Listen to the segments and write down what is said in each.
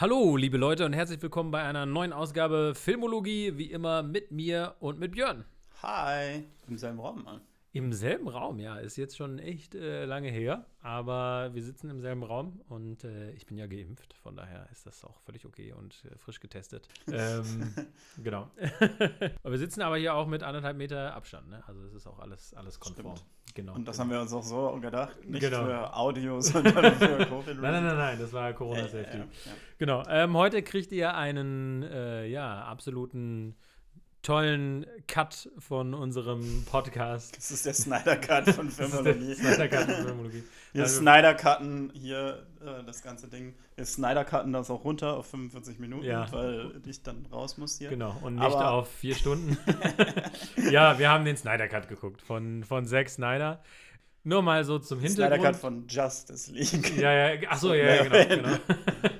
Hallo, liebe Leute, und herzlich willkommen bei einer neuen Ausgabe Filmologie, wie immer mit mir und mit Björn. Hi, im selben Raum, Mann. Im selben Raum, ja, ist jetzt schon echt äh, lange her, aber wir sitzen im selben Raum und äh, ich bin ja geimpft, von daher ist das auch völlig okay und äh, frisch getestet. ähm, genau. wir sitzen aber hier auch mit anderthalb Meter Abstand, ne? also es ist auch alles, alles konform. Stimmt. Genau. Und das genau. haben wir uns auch so gedacht, nicht Genau. für Audio, sondern für Covid. Nein, nein, nein, nein, das war Corona Safety. ja, ja. Genau. Ähm, heute kriegt ihr einen, äh, ja, absoluten tollen Cut von unserem Podcast. Das ist der Snyder Cut von Filmologie. Snyder Cut von Filmologie. Wir Also- Snyder cutten hier äh, das ganze Ding. Wir Snyder cutten das auch runter auf 45 Minuten, Ja. weil ich dann raus muss hier. Genau, und nicht Aber- auf vier Stunden. ja, wir haben den Snyder Cut geguckt von, von Zack Snyder. Nur mal so zum Snyder Hintergrund. Cut von Justice League. Ja, ja, achso, ja, ja, genau, Ja. genau.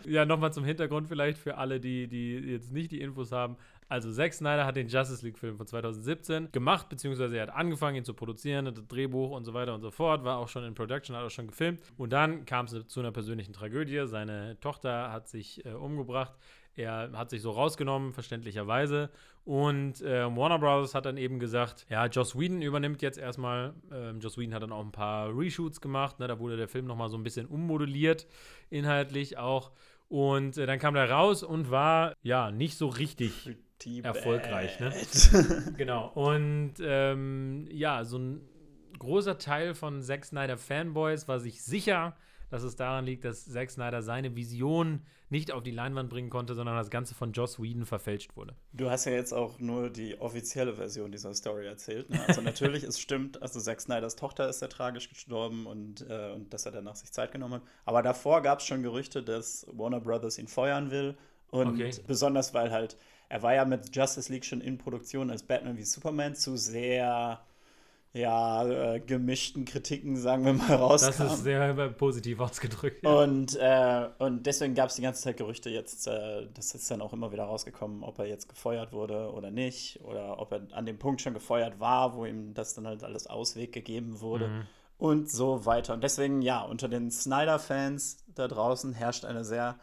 Ja, nochmal zum Hintergrund vielleicht für alle, die, die jetzt nicht die Infos haben. Also, Zack Snyder hat den Justice League-Film von 2017 gemacht, beziehungsweise er hat angefangen, ihn zu produzieren, das Drehbuch und so weiter und so fort, war auch schon in Production, hat auch schon gefilmt. Und dann kam es zu einer persönlichen Tragödie. Seine Tochter hat sich äh, umgebracht. Er hat sich so rausgenommen, verständlicherweise. Und äh, Warner Bros. hat dann eben gesagt, ja, Joss Whedon übernimmt jetzt erstmal. Ähm, Joss Whedon hat dann auch ein paar Reshoots gemacht. Ne? Da wurde der Film nochmal so ein bisschen ummodelliert, inhaltlich auch. Und äh, dann kam der raus und war, ja, nicht so richtig Pretty Erfolgreich, ne? Genau. Und ähm, ja, so ein großer Teil von Zack Snyder Fanboys war sich sicher, dass es daran liegt, dass Zack Snyder seine Vision nicht auf die Leinwand bringen konnte, sondern das Ganze von Joss Whedon verfälscht wurde. Du hast ja jetzt auch nur die offizielle Version dieser Story erzählt. Ne? Also natürlich, es stimmt, also Zack Snyders Tochter ist ja tragisch gestorben und, äh, und dass er danach sich Zeit genommen hat. Aber davor gab es schon Gerüchte, dass Warner Brothers ihn feuern will. Und Okay. besonders, weil halt, er war ja mit Justice League schon in Produktion als Batman wie Superman zu sehr, ja, äh, gemischten Kritiken, sagen wir mal, rauskam. Das ist sehr positiv ausgedrückt. Und, äh, und deswegen gab es die ganze Zeit Gerüchte jetzt, äh, das ist dann auch immer wieder rausgekommen, ob er jetzt gefeuert wurde oder nicht. Oder ob er an dem Punkt schon gefeuert war, wo ihm das dann halt alles Ausweg gegeben wurde. Mhm. Und so weiter. Und deswegen, ja, unter den Snyder-Fans da draußen herrscht eine sehr,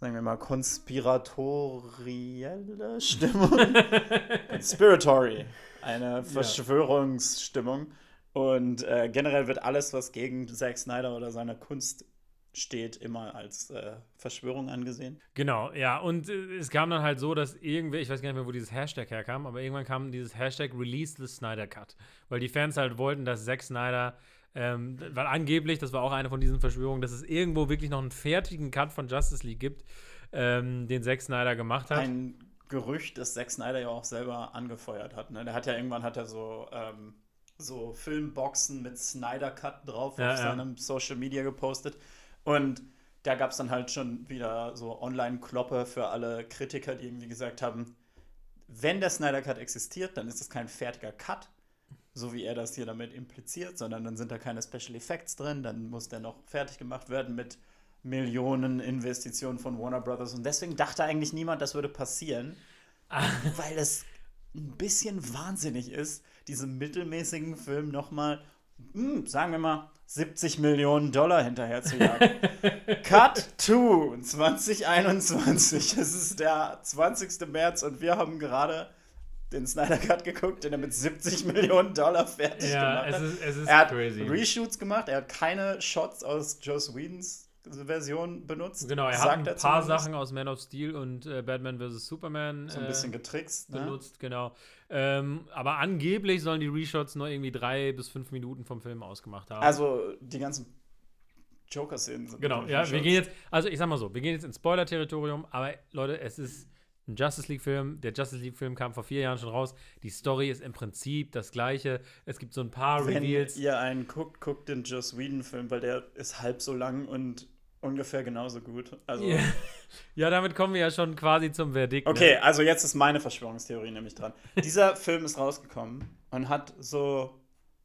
sagen wir mal, konspiratorielle Stimmung. Conspiratory. Eine Verschwörungsstimmung. Und äh, generell wird alles, was gegen Zack Snyder oder seine Kunst steht, immer als äh, Verschwörung angesehen. Genau, ja. Und äh, es kam dann halt so, dass irgendwer, ich weiß gar nicht mehr, wo dieses Hashtag herkam, aber irgendwann kam dieses Hashtag Release the Snyder Cut. Weil die Fans halt wollten, dass Zack Snyder, ähm, weil angeblich, das war auch eine von diesen Verschwörungen, dass es irgendwo wirklich noch einen fertigen Cut von Justice League gibt, ähm, den Zack Snyder gemacht hat. Ein Gerücht, das Zack Snyder ja auch selber angefeuert hat. Ne? Der hat ja irgendwann hat er so, ähm, so Filmboxen mit Snyder Cut drauf Ja, auf ja. seinem Social Media gepostet. Und da gab es dann halt schon wieder so Online-Kloppe für alle Kritiker, die irgendwie gesagt haben, wenn der Snyder Cut existiert, dann ist es kein fertiger Cut, so wie er das hier damit impliziert, sondern dann sind da keine Special Effects drin, dann muss der noch fertig gemacht werden mit Millionen Investitionen von Warner Brothers. Und deswegen dachte eigentlich niemand, das würde passieren, weil es ein bisschen wahnsinnig ist, diesem mittelmäßigen Film nochmal, sagen wir mal, 70 Millionen Dollar hinterher zu jagen. Cut to 2021. Es ist der 20. März und wir haben gerade den Snyder Cut geguckt, den er mit 70 Millionen Dollar fertig ja, gemacht es hat. ist, es ist Er hat crazy. Reshoots gemacht, er hat keine Shots aus Joss Whedons Version benutzt. Genau, er hat ein paar zumindest. Sachen aus Man of Steel und äh, Batman vs. Superman So ein bisschen äh, getrickst. Ne? benutzt, genau. Ähm, aber angeblich sollen die Reshots nur irgendwie drei bis fünf Minuten vom Film ausgemacht haben. Also die ganzen Joker-Szenen sind. Genau, ja, wir Reshoots. gehen jetzt, also ich sag mal so, wir gehen jetzt ins Spoiler-Territorium, aber Leute, es ist ein Justice League-Film. Der Justice League-Film kam vor vier Jahren schon raus. Die Story ist im Prinzip das gleiche. Es gibt so ein paar Wenn Reveals. ihr einen guckt, guckt den Joss Whedon-Film, weil der ist halb so lang und ungefähr genauso gut. Also. Ja. ja, damit kommen wir ja schon quasi zum Verdikt. Okay, Ne? also jetzt ist meine Verschwörungstheorie nämlich dran. Dieser Film ist rausgekommen und hat so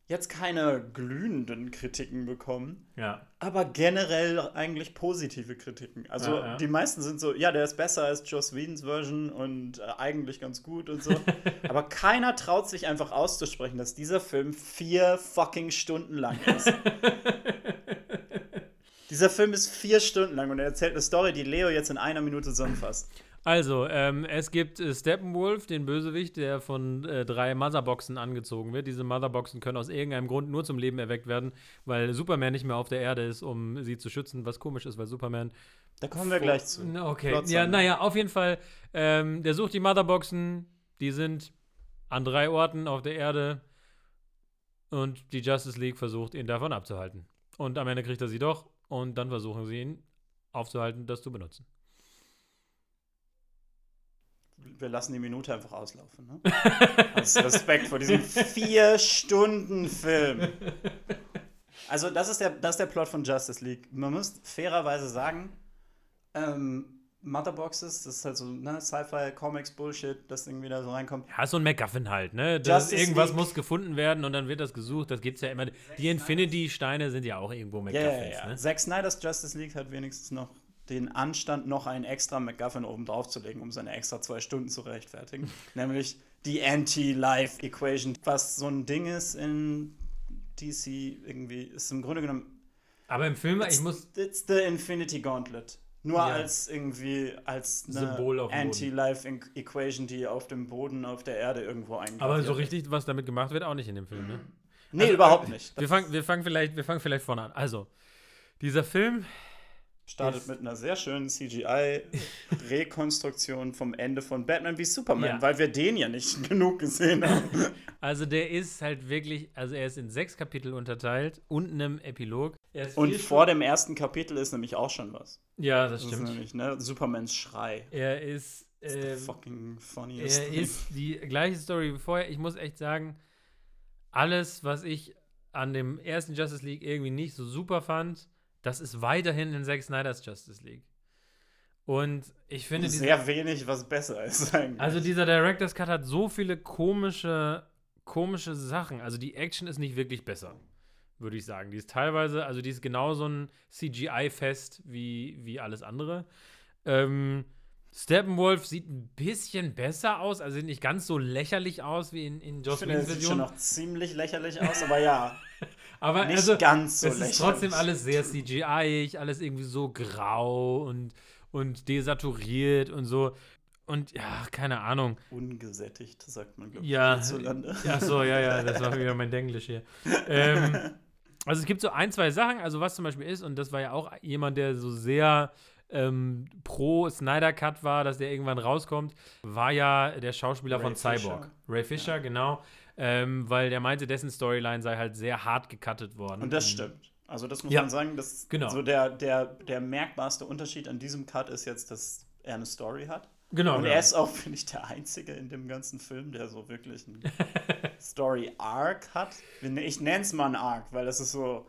jetzt keine glühenden Kritiken bekommen, Ja. aber generell eigentlich positive Kritiken. Also Ja, ja. die meisten sind so, ja, der ist besser als Joss Whedons Version und äh, eigentlich ganz gut und so. aber keiner traut sich einfach auszusprechen, dass dieser Film vier fucking Stunden lang ist. Dieser Film ist vier Stunden lang und er erzählt eine Story, die Leo jetzt in einer Minute zusammenfasst. Also, ähm, es gibt äh, Steppenwolf, den Bösewicht, der von äh, drei Motherboxen angezogen wird. Diese Motherboxen können aus irgendeinem Grund nur zum Leben erweckt werden, weil Superman nicht mehr auf der Erde ist, um sie zu schützen, was komisch ist, weil Superman. Da kommen wir gleich zu. Na, Okay, Plot ja, naja, auf jeden Fall. Ähm, der sucht die Motherboxen, die sind an drei Orten auf der Erde und die Justice League versucht, ihn davon abzuhalten. Und am Ende kriegt er sie doch und dann versuchen sie ihn aufzuhalten, das zu benutzen. Wir lassen die Minute einfach auslaufen. Ne? Aus Respekt vor diesem vier Stunden Film. Also das ist, der, das ist der Plot von Justice League. Man muss fairerweise sagen, ähm, Motherboxes, das ist halt so ne, Sci-Fi, Comics, Bullshit, das irgendwie da so reinkommt. Ja, so ein MacGuffin halt, ne? Das irgendwas League. muss gefunden werden und dann wird das gesucht. Das gibt's ja immer. Die Infinity-Steine sind ja auch irgendwo Ja, ja, MacGuffins, ja. ne? Zack Snyder's Justice League hat wenigstens noch den Anstand, noch einen extra MacGuffin oben drauf zu legen, um seine extra zwei Stunden zu rechtfertigen. Nämlich die Anti-Life-Equation, was so ein Ding ist in DC irgendwie, ist im Grunde genommen Aber im Film, ich muss. It's the Infinity Gauntlet. Nur Ja. als irgendwie als eine Symbol auf dem Boden. Anti-Life-Equation, die auf dem Boden auf der Erde irgendwo eingebaut Aber so richtig, was damit gemacht wird, auch nicht in dem Film, ne? Nee, Also, überhaupt nicht. Wir fangen, wir, fangen vielleicht, wir fangen vielleicht vorne an. Also, dieser Film, Startet ist- mit einer sehr schönen CGI-Rekonstruktion vom Ende von Batman wie Superman, Ja. weil wir den ja nicht genug gesehen haben. also der ist halt wirklich, also er ist in sechs Kapitel unterteilt und einem Epilog. Ist Und vor dem ersten Kapitel ist nämlich auch schon was. Ja, das Das ist stimmt. nämlich ne, Supermans Schrei. Er ist. Ähm, fucking funniest Er thing. ist die gleiche Story wie vorher. Ich muss echt sagen, alles, was ich an dem ersten Justice League irgendwie nicht so super fand, das ist weiterhin in Zack Snyder's Justice League. Und ich finde, diese, sehr wenig, was besser ist eigentlich. also dieser Director's Cut hat so viele komische, komische Sachen. Also die Action ist nicht wirklich besser, würde ich sagen. Die ist teilweise, also die ist genauso ein CGI-Fest wie, wie alles andere. Ähm, Steppenwolf sieht ein bisschen besser aus, also sieht nicht ganz so lächerlich aus wie in, in ich Joss finde, er Whedons sieht schon Version. noch ziemlich lächerlich aus, aber ja, Aber nicht also, ganz so es lächerlich. ist trotzdem alles sehr CGI, alles irgendwie so grau und, und desaturiert und so. Und ja, keine Ahnung. ungesättigt, sagt man, glaube Ja, ich, hierzulande. Ach so, ja, ja, das war wieder mein Denglisch hier. ähm, also es gibt so ein, zwei Sachen, also was zum Beispiel ist, und das war ja auch jemand, der so sehr ähm, pro Snyder Cut war, dass der irgendwann rauskommt, war ja der Schauspieler Ray von Cyborg. Fisher. Ray Fisher, genau. Ähm, weil der meinte, dessen Storyline sei halt sehr hart gecuttet worden. Und das stimmt. Also das muss Ja. man sagen, dass Genau. so der, der, der merkbarste Unterschied an diesem Cut ist jetzt, dass er eine Story hat. Genau. Und genau. er ist auch, finde ich, der Einzige in dem ganzen Film, der so wirklich einen Story-Arc hat. Ich nenne es mal ein Arc, weil das ist so,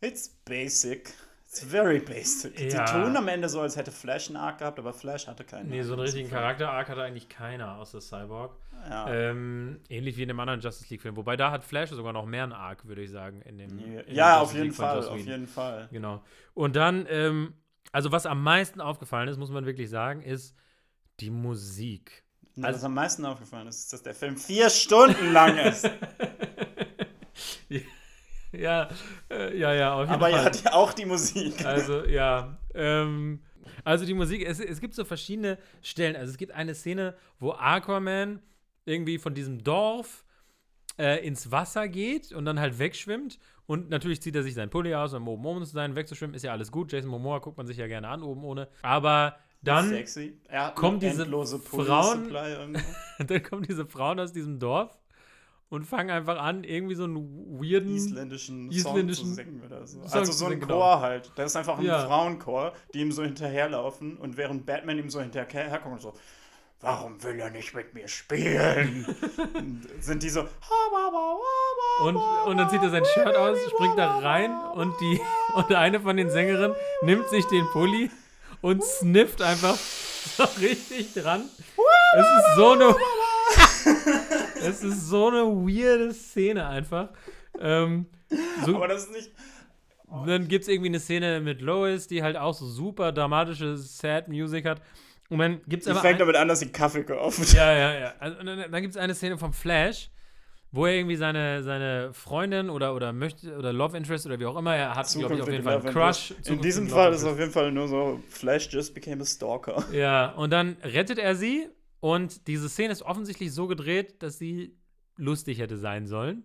it's basic. It's very basic. Ja. Die tun am Ende so, als hätte Flash einen Arc gehabt, aber Flash hatte keinen Nee, Arc so einen in richtigen. Charakter-Arc hatte eigentlich keiner außer Cyborg. Ja. Ähm, ähnlich wie in dem anderen Justice League-Film. Wobei da hat Flash sogar noch mehr einen Arc, würde ich sagen. In dem, in dem ja, auf jeden Fall, auf jeden Fall. Genau. Und dann, ähm, also was am meisten aufgefallen ist, muss man wirklich sagen, ist die Musik. Na, Also- was am meisten aufgefallen ist, ist, dass der Film vier Stunden lang ist. Ja, äh, ja, ja, auf jeden aber Fall. ja, die, auch die Musik. Also, ja. Ähm, also die Musik, es, es gibt so verschiedene Stellen. Also es gibt eine Szene, wo Aquaman irgendwie von diesem Dorf äh, ins Wasser geht und dann halt wegschwimmt. Und natürlich zieht er sich seinen Pulli aus, um oben ohne zu sein. Wegzuschwimmen ist ja alles gut. Jason Momoa guckt man sich ja gerne an, oben ohne. Aber dann, Sexy. Kommen eine diese Frauen- dann kommen diese Frauen aus diesem Dorf und fangen einfach an, irgendwie so einen weirden. isländischen, Isländischen Song zu singen oder so. Song also so ein Chor genau. halt. Das ist einfach ein Ja. Frauenchor, die ihm so hinterherlaufen und während Batman ihm so hinterherkommt und so, warum will er nicht mit mir spielen? und sind die so, Und, und dann zieht er sein Shirt aus, springt da rein und die und eine von den Sängerinnen nimmt sich den Pulli und snifft einfach so richtig dran. Es ist so eine Es ist so eine weirde Szene einfach. Ähm, so, aber das ist nicht, dann gibt es irgendwie eine Szene mit Lois, die halt auch so super dramatische Sad Music hat. Und dann gibt es die aber fängt ein- damit an, dass sie Kaffee kauft. ja, ja, ja. Also, dann dann gibt es eine Szene vom Flash, wo er irgendwie seine, seine Freundin oder, oder möchte oder Love Interest oder wie auch immer, er hat, glaube ich, auf jeden Fall einen Crush. In diesem Fall ist es auf jeden Fall nur so, Flash just became a stalker. Ja, und dann rettet er sie und diese Szene ist offensichtlich so gedreht, dass sie lustig hätte sein sollen.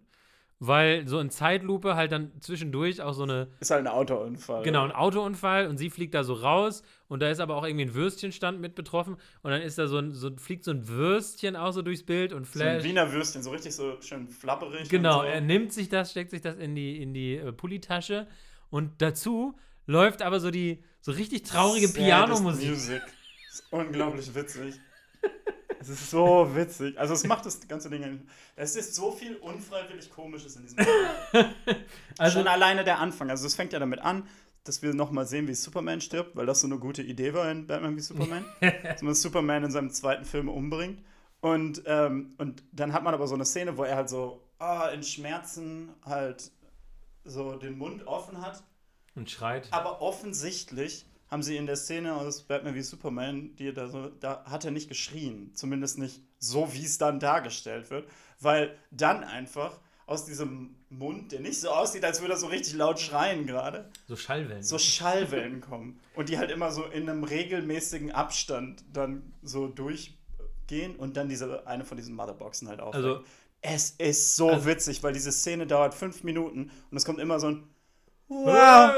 Weil so in Zeitlupe halt dann zwischendurch auch so eine. Ist halt ein Autounfall. Genau, ein Autounfall und sie fliegt da so raus und da ist aber auch irgendwie ein Würstchenstand mit betroffen und dann ist da so ein, so fliegt so ein Würstchen auch so durchs Bild und Flash. So ein Wiener Würstchen, so richtig so schön flapperig. Genau, so. er nimmt sich das, steckt sich das in die, in die äh, Pullitasche und dazu läuft aber so die so richtig traurige Pianomusik. Music. Das ist unglaublich witzig. Es ist so witzig. Also es macht das ganze Ding. Es ist so viel unfreiwillig Komisches in diesem Film. also, Schon alleine der Anfang. Also es fängt ja damit an, dass wir nochmal sehen, wie Superman stirbt, weil das so eine gute Idee war in Batman wie Superman. dass man Superman in seinem zweiten Film umbringt. Und, ähm, und dann hat man aber so eine Szene, wo er halt so oh, in Schmerzen halt so den Mund offen hat. Und schreit. Aber offensichtlich haben sie in der Szene aus Batman wie Superman, die da so, da hat er nicht geschrien. Zumindest nicht so, wie es dann dargestellt wird. Weil dann einfach aus diesem Mund, der nicht so aussieht, als würde er so richtig laut schreien gerade. So Schallwellen. So Schallwellen kommen. Und die halt immer so in einem regelmäßigen Abstand dann so durchgehen und dann diese eine von diesen Motherboxen halt auch. Also, es ist so also, witzig, weil diese Szene dauert fünf Minuten und es kommt immer so ein Wow!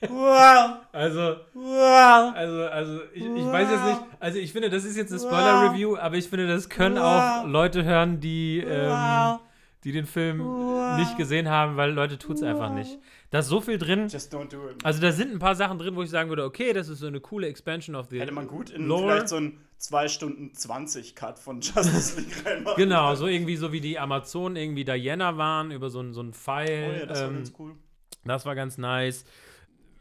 Wow. Also, wow. also, also ich, ich wow. weiß jetzt nicht, also ich finde, das ist jetzt eine Spoiler-Review, aber ich finde, das können wow. auch Leute hören, die, ähm, die den Film nicht gesehen haben, weil Leute tut es einfach nicht. Da ist so viel drin. Just don't do it. Also da sind ein paar Sachen drin, wo ich sagen würde, okay, das ist so eine coole Expansion of the Hätte man gut in Lore. vielleicht so einen 2 Stunden 20 Cut von Justice League reinmachen. Genau, so irgendwie so wie die Amazonen irgendwie Diana waren, über so, so einen Pfeil. Oh ja, das ähm, war ganz cool. Das war ganz nice.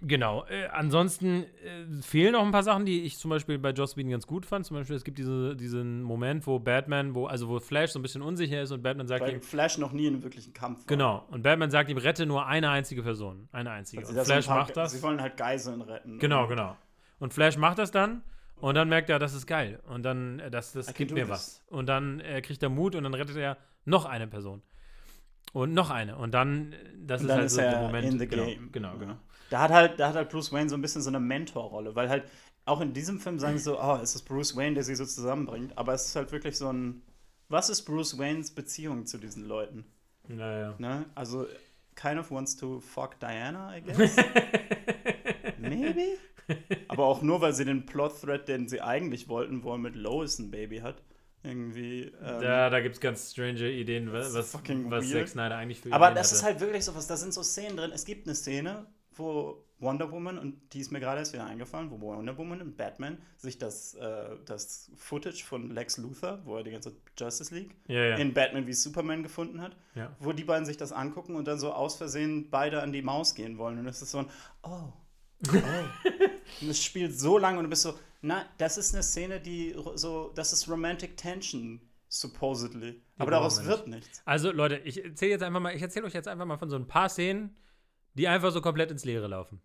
Genau. Äh, ansonsten äh, fehlen noch ein paar Sachen, die ich zum Beispiel bei Joss Whedon ganz gut fand. Zum Beispiel, es gibt diese, diesen Moment, wo Batman, wo, also wo Flash so ein bisschen unsicher ist und Batman sagt Weil ihm. Flash noch nie in einem wirklichen Kampf war. Genau. Und Batman sagt ihm, rette nur eine einzige Person. Eine einzige. Und Flash macht das. Sie wollen halt Geiseln retten. Genau, genau. Und Flash macht das dann. Und dann merkt er, das ist geil. Und dann, äh, das, das gibt mir was. Und dann äh, kriegt er Mut und dann rettet er noch eine Person. Und noch eine. Und dann, äh, das und ist dann halt ist so der Moment. In the genau, game. Genau, genau. genau. Da hat halt, da hat halt Bruce Wayne so ein bisschen so eine Mentorrolle, weil halt auch in diesem Film sagen sie so, oh, es ist Bruce Wayne, der sie so zusammenbringt, aber es ist halt wirklich so ein, was ist Bruce Waynes Beziehung zu diesen Leuten? Naja. Ne? Also, kind of wants to fuck Diana, I guess. Maybe? Aber auch nur, weil sie den Plot-Thread, den sie eigentlich wollten, wo er mit Lois ein Baby hat, irgendwie. Ähm, ja, da gibt es ganz strange Ideen, was, was Zack Snyder eigentlich für Aber das hatte. ist halt wirklich so was, da sind so Szenen drin. Es gibt eine Szene, wo Wonder Woman, und die ist mir gerade erst wieder eingefallen, wo Wonder Woman und Batman sich das, äh, das Footage von Lex Luthor, wo er die ganze Justice League ja, ja. in Batman wie Superman gefunden hat, ja. wo die beiden sich das angucken und dann so aus Versehen beide an die Maus gehen wollen. Und es ist so ein, oh, oh. und es spielt so lange und du bist so, na, das ist eine Szene, die so, das ist Romantic Tension supposedly. Aber daraus wird nichts. Also Leute, ich erzähle jetzt einfach mal, ich erzähle euch jetzt einfach mal von so ein paar Szenen, die einfach so komplett ins Leere laufen.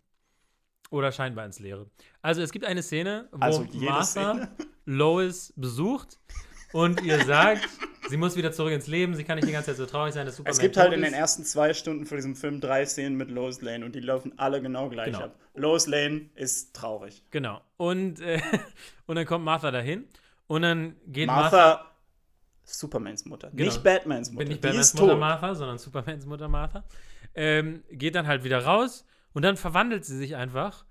Oder scheinbar ins Leere. Also es gibt eine Szene, wo also Martha Szene. Lois besucht und ihr sagt, sie muss wieder zurück ins Leben, sie kann nicht die ganze Zeit so traurig sein, dass Superman Es gibt halt in den ersten zwei Stunden von diesem Film drei Szenen mit Lois Lane und die laufen alle genau gleich genau. ab. Lois Lane ist traurig. Genau. Und, äh, und dann kommt Martha dahin und dann geht Martha, Martha Supermans Mutter, genau. nicht Batmans Mutter. Bin nicht Batmans Mutter tot. Martha, sondern Supermans Mutter Martha ähm, geht dann halt wieder raus und dann verwandelt sie sich einfach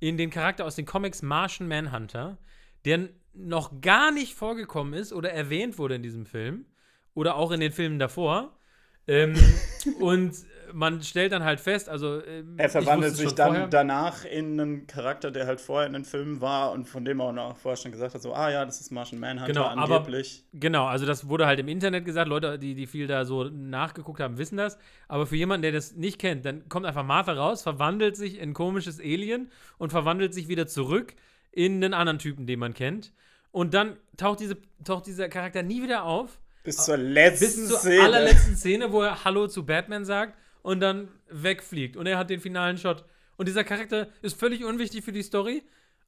in den Charakter aus den Comics Martian Manhunter, der noch gar nicht vorgekommen ist oder erwähnt wurde in diesem Film oder auch in den Filmen davor. Ähm, und man stellt dann halt fest, also. Ähm, er verwandelt sich dann vorher. danach in einen Charakter, der halt vorher in den Filmen war und von dem er auch noch vorher schon gesagt hat, so, ah ja, das ist Martian Manhunter genau, angeblich. Aber, genau, also das wurde halt im Internet gesagt, Leute, die, die viel da so nachgeguckt haben, wissen das. Aber für jemanden, der das nicht kennt, dann kommt einfach Martha raus, verwandelt sich in komisches Alien und verwandelt sich wieder zurück in einen anderen Typen, den man kennt. Und dann taucht, diese, taucht dieser Charakter nie wieder auf. Bis zur letzten Bis zur Szene. allerletzten Szene, wo er Hallo zu Batman sagt und dann wegfliegt. Und er hat den finalen Shot. Und dieser Charakter ist völlig unwichtig für die Story,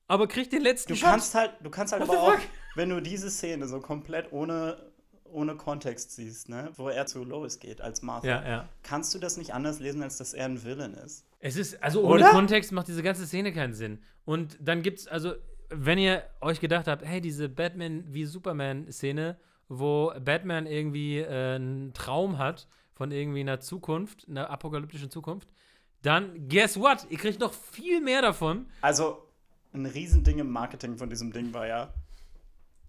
aber kriegt den letzten du Shot. Kannst halt, du kannst halt What aber auch, wenn du diese Szene so komplett ohne ohne Kontext siehst, ne? wo er zu Lois geht als Martha, Ja, ja. kannst du das nicht anders lesen, als dass er ein Villain ist. Es ist, also ohne Oder? Kontext macht diese ganze Szene keinen Sinn. Und dann gibt's, also, wenn ihr euch gedacht habt, hey, diese Batman wie Superman-Szene, wo Batman irgendwie äh, einen Traum hat von irgendwie einer Zukunft, einer apokalyptischen Zukunft, dann guess what? Ihr kriegt noch viel mehr davon. Also, ein Riesending im Marketing von diesem Ding war ja,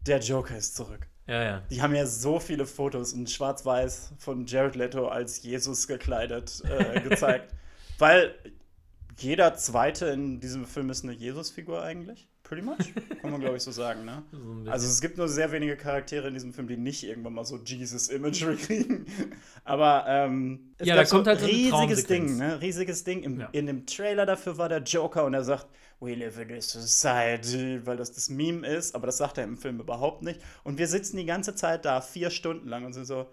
der Joker ist zurück. Ja, ja. Die haben ja so viele Fotos in Schwarz-Weiß von Jared Leto als Jesus gekleidet äh, gezeigt. Weil jeder Zweite in diesem Film ist eine Jesus-Figur eigentlich. Pretty much. Kann man, glaube ich, so sagen, ne? So. Also es gibt nur sehr wenige Charaktere in diesem Film, die nicht irgendwann mal so Jesus-Imagery kriegen. Aber ähm, es Ja, da kommt halt so riesiges Ding, ne? Riesiges Ding. Im, Ja. In dem Trailer dafür war der Joker und er sagt, We live in a society, weil das das Meme ist, aber das sagt er im Film überhaupt nicht. Und wir sitzen die ganze Zeit da, vier Stunden lang und sind so,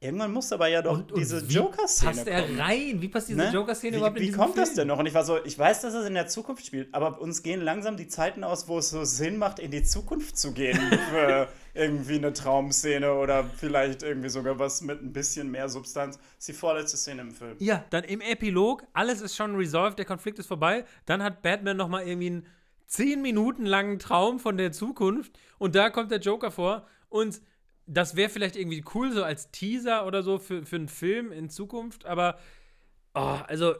irgendwann muss aber ja doch und, und diese wie Joker-Szene passt er kommen. rein? Wie passt diese Ne? Joker-Szene überhaupt in Wie kommt das Film? denn noch? Und ich war so, ich weiß, dass es in der Zukunft spielt, aber uns gehen langsam die Zeiten aus, wo es so Sinn macht, in die Zukunft zu gehen für irgendwie eine Traumszene oder vielleicht irgendwie sogar was mit ein bisschen mehr Substanz. Das ist die vorletzte Szene im Film. Ja, dann im Epilog, alles ist schon resolved, der Konflikt ist vorbei. Dann hat Batman noch mal irgendwie einen 10 Minuten langen Traum von der Zukunft und da kommt der Joker vor und das wäre vielleicht irgendwie cool, so als Teaser oder so für, für einen Film in Zukunft, aber oh, also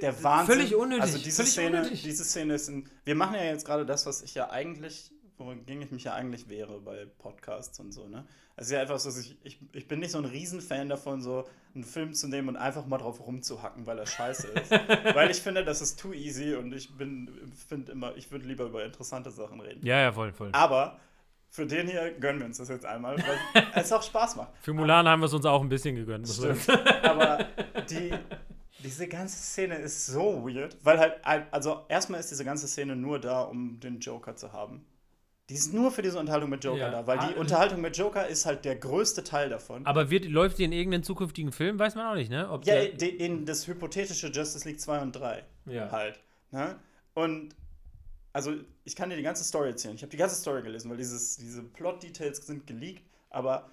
Der Wahnsinn. völlig unnötig. Also diese völlig Szene, unnötig. diese Szene ist ein, Wir machen ja jetzt gerade das, was ich ja eigentlich, wogegen ich mich ja eigentlich wehre bei Podcasts und so, ne? Also ja etwas, was ich, ich, ich bin nicht so ein Riesenfan davon, so einen Film zu nehmen und einfach mal drauf rumzuhacken, weil er scheiße ist. weil ich finde, das ist too easy und ich bin, finde immer, ich würde lieber über interessante Sachen reden. ja, ja, voll, voll. Aber für den hier gönnen wir uns das jetzt einmal, weil es auch Spaß macht. Für Mulan haben wir es uns auch ein bisschen gegönnt. Stimmt. Aber die, diese ganze Szene ist so weird, weil halt, also erstmal ist diese ganze Szene nur da, um den Joker zu haben. Die ist nur für diese Unterhaltung mit Joker Ja. da, weil die Ah, Unterhaltung mit Joker ist halt der größte Teil davon. Aber wird, läuft die in irgendeinem zukünftigen Film? Weiß man auch nicht, ne? Ob ja, in, in das hypothetische Justice League 2 und 3 Ja. halt. Ne? Und also ich kann dir die ganze Story erzählen. Ich habe die ganze Story gelesen, weil dieses, diese Plot-Details sind geleakt. Aber,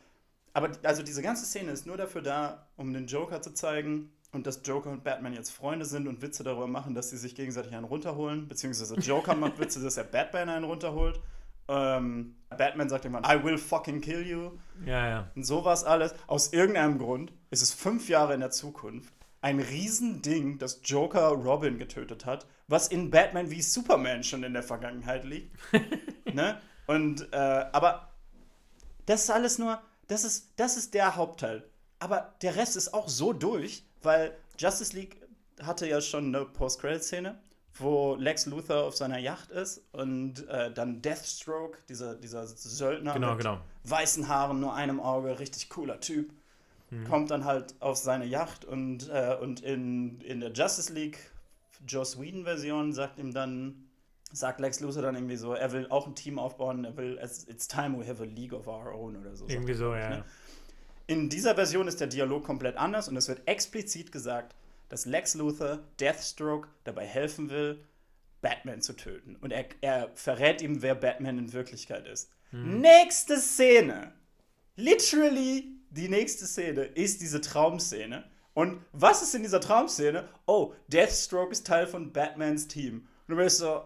aber also diese ganze Szene ist nur dafür da, um den Joker zu zeigen und dass Joker und Batman jetzt Freunde sind und Witze darüber machen, dass sie sich gegenseitig einen runterholen. Beziehungsweise Joker macht Witze, dass er Batman einen runterholt. Ähm, Batman sagt irgendwann, I will fucking kill you. ja, ja. Und sowas alles. Aus irgendeinem Grund ist es fünf Jahre in der Zukunft ein Riesending, das Joker Robin getötet hat, was in Batman wie Superman schon in der Vergangenheit liegt. ne? Und, äh, aber das ist alles nur, das ist, das ist der Hauptteil. Aber der Rest ist auch so durch, weil Justice League hatte ja schon eine Post-Credit-Szene, wo Lex Luthor auf seiner Yacht ist und äh, dann Deathstroke, dieser, dieser Söldner Genau, mit genau. weißen Haaren, nur einem Auge, richtig cooler Typ, kommt dann halt auf seine Yacht und, äh, und in, in der Justice League Joss Whedon-Version sagt ihm dann, sagt Lex Luthor dann irgendwie so, er will auch ein Team aufbauen, er will, it's, time we have a league of our own oder so. Irgendwie so, ja. ne? In dieser Version ist der Dialog komplett anders und es wird explizit gesagt, dass Lex Luthor Deathstroke dabei helfen will, Batman zu töten. Und er, er verrät ihm, wer Batman in Wirklichkeit ist. Nächste Szene. Literally die nächste Szene ist diese Traumszene. Und was ist in dieser Traumszene? Oh, Deathstroke ist Teil von Batmans Team. Und du bist so,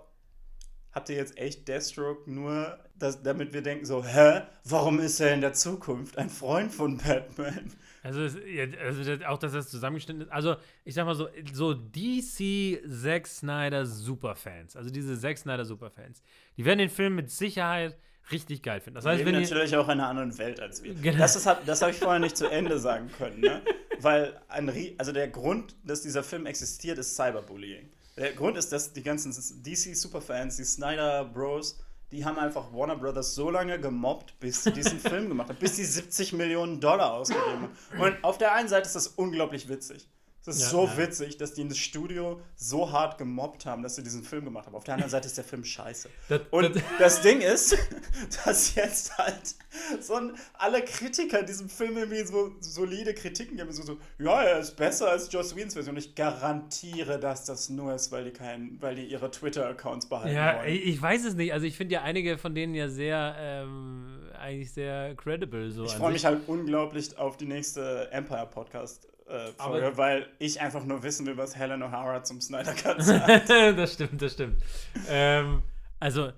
habt ihr jetzt echt Deathstroke nur, dass, damit wir denken so, hä, warum ist er in der Zukunft ein Freund von Batman? Also, also auch, dass das zusammengeschnitten ist. Also, ich sag mal so, so DC Zack Snyder Superfans, also diese Zack Snyder Superfans, die werden den Film mit Sicherheit richtig geil finden. Das heißt, leben wenn ihr, natürlich auch in einer anderen Welt als wir. Genau. Das, ist, das habe ich vorher nicht zu Ende sagen können, ne? Weil ein, also der Grund, dass dieser Film existiert, ist Cyberbullying. Der Grund ist, dass die ganzen DC-Superfans, die Snyder Bros, die haben einfach Warner Brothers so lange gemobbt, bis sie diesen Film gemacht haben, bis sie 70 Millionen Dollar ausgegeben haben. Und auf der einen Seite ist das unglaublich witzig. Es ist Ja, so ja. witzig, dass die in das Studio so hart gemobbt haben, dass sie diesen Film gemacht haben. Auf der anderen Seite ist der Film scheiße. Das- Und das- das Ding ist, dass jetzt halt so ein, alle Kritiker diesem Film irgendwie so solide Kritiken geben. So, so, ja, er ist besser als Joss Whedons Version. Ich garantiere, dass das nur ist, weil die, kein, weil die ihre Twitter-Accounts behalten ja, wollen. ich ich weiß es nicht. Also, ich finde ja einige von denen ja sehr ähm, eigentlich sehr credible. So Ich freue mich halt unglaublich auf die nächste Empire Podcast. Äh, Folge, Aber- weil ich einfach nur wissen will, was Helen O'Hara zum Snyder Cut sagt. das stimmt, das stimmt. ähm, also,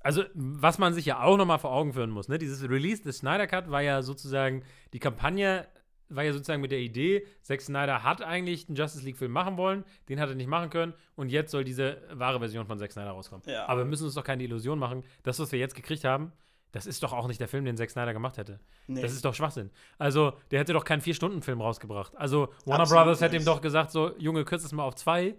also, was man sich ja auch nochmal vor Augen führen muss, ne? Dieses Release des Snyder Cut war ja sozusagen, die Kampagne war ja sozusagen mit der Idee, Zack Snyder hat eigentlich einen Justice League-Film machen wollen, den hat er nicht machen können und jetzt soll diese wahre Version von Zack Snyder rauskommen. Ja. Aber wir müssen uns doch keine Illusion machen, das, was wir jetzt gekriegt haben, das ist doch auch nicht der Film, den Zack Snyder gemacht hätte. Nee. Das ist doch Schwachsinn. Also, der hätte doch keinen Vier-Stunden-Film rausgebracht. Also, Warner Absolut Brothers hätte ihm doch gesagt, so, Junge, kürz es mal auf zwei.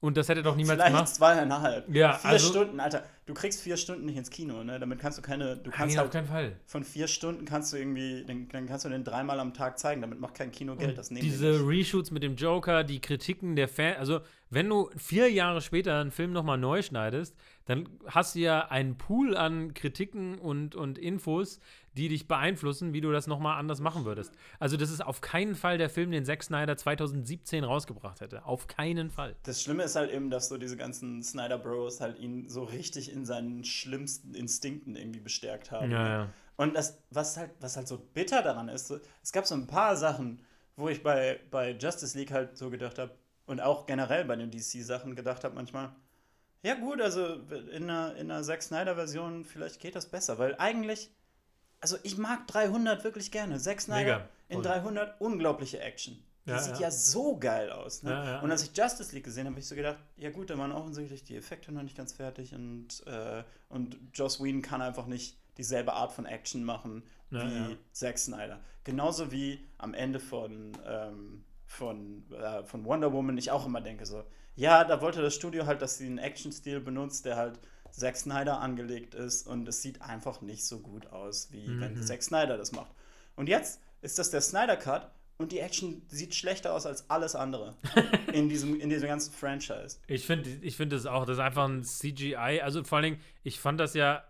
Und das hätte doch niemals Vielleicht gemacht. zweieinhalb. Ja, vier also- Stunden, Alter. Du kriegst vier Stunden nicht ins Kino, ne? Damit kannst du keine. Du kannst Nein, auf halt keinen Fall. von vier Stunden kannst du irgendwie, dann, dann kannst du den dreimal am Tag zeigen. Damit macht kein Kino Geld. Das nehmen die Diese. Reshoots mit dem Joker, die Kritiken der Fans, also wenn du vier Jahre später einen Film nochmal neu schneidest, dann hast du ja einen Pool an Kritiken und, und Infos, die dich beeinflussen, wie du das nochmal anders machen würdest. Also das ist auf keinen Fall der Film, den Zack Snyder 2017 rausgebracht hätte. Auf keinen Fall. Das Schlimme ist halt eben, dass so diese ganzen Snyder Bros halt ihn so richtig in seinen schlimmsten Instinkten irgendwie bestärkt haben. Ja, ja. Und das, was halt, was halt so bitter daran ist, so, es gab so ein paar Sachen, wo ich bei, bei Justice League halt so gedacht habe und auch generell bei den DC-Sachen gedacht habe manchmal, ja gut, also in einer, in einer Zack Snyder-Version vielleicht geht das besser, weil eigentlich, also ich mag 300 wirklich gerne. Zack Snyder in Voll. 300 unglaubliche Action. Die Ja, sieht ja. ja. so geil aus. Ne? Ja. Und als ich Justice League gesehen habe, habe ich so gedacht, ja gut, da waren offensichtlich die Effekte noch nicht ganz fertig und, äh, und Joss Whedon kann einfach nicht dieselbe Art von Action machen wie. Zack Snyder. Genauso wie am Ende von, ähm, von, äh, von Wonder Woman ich auch immer denke so, ja, da wollte das Studio halt, dass sie einen Action-Stil benutzt, der halt Zack Snyder angelegt ist und es sieht einfach nicht so gut aus, wie Mhm. wenn Zack Snyder das macht. Und jetzt ist das der Snyder Cut und die Action sieht schlechter aus als alles andere in diesem, in diesem ganzen Franchise. Ich finde ich find das auch, das ist einfach ein CGI. Also vor allen Dingen, ich fand das ja.